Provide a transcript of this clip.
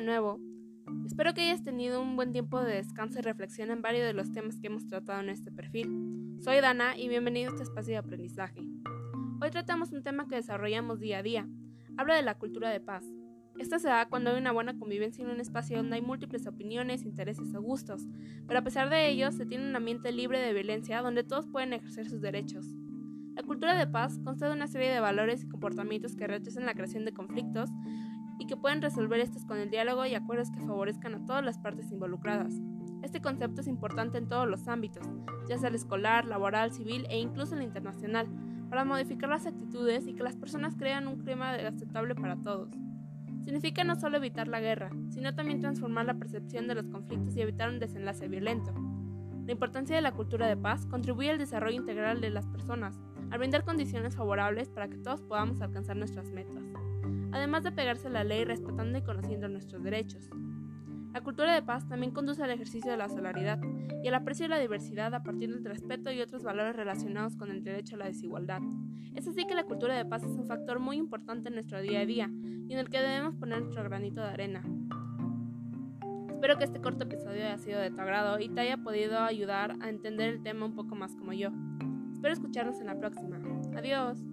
nuevo. Espero que hayas tenido un buen tiempo de descanso y reflexión en varios de los temas que hemos tratado en este perfil. Soy Dana y bienvenido a este espacio de aprendizaje. Hoy tratamos un tema que desarrollamos día a día. Habla de la cultura de paz. Esta se da cuando hay una buena convivencia en un espacio donde hay múltiples opiniones, intereses o gustos, pero a pesar de ello se tiene un ambiente libre de violencia donde todos pueden ejercer sus derechos. La cultura de paz consta de una serie de valores y comportamientos que rechazan la creación de conflictos y que pueden resolver estos con el diálogo y acuerdos que favorezcan a todas las partes involucradas. Este concepto es importante en todos los ámbitos, ya sea el escolar, laboral, civil e incluso el internacional, para modificar las actitudes y que las personas crean un clima aceptable para todos. Significa no solo evitar la guerra, sino también transformar la percepción de los conflictos y evitar un desenlace violento. La importancia de la cultura de paz contribuye al desarrollo integral de las personas, al brindar condiciones favorables para que todos podamos alcanzar nuestras metas además de pegarse a la ley respetando y conociendo nuestros derechos. La cultura de paz también conduce al ejercicio de la solidaridad y al aprecio de la diversidad a partir del respeto y otros valores relacionados con el derecho a la desigualdad. Es así que la cultura de paz es un factor muy importante en nuestro día a día y en el que debemos poner nuestro granito de arena. Espero que este corto episodio haya sido de tu agrado y te haya podido ayudar a entender el tema un poco más como yo. Espero escucharnos en la próxima. Adiós.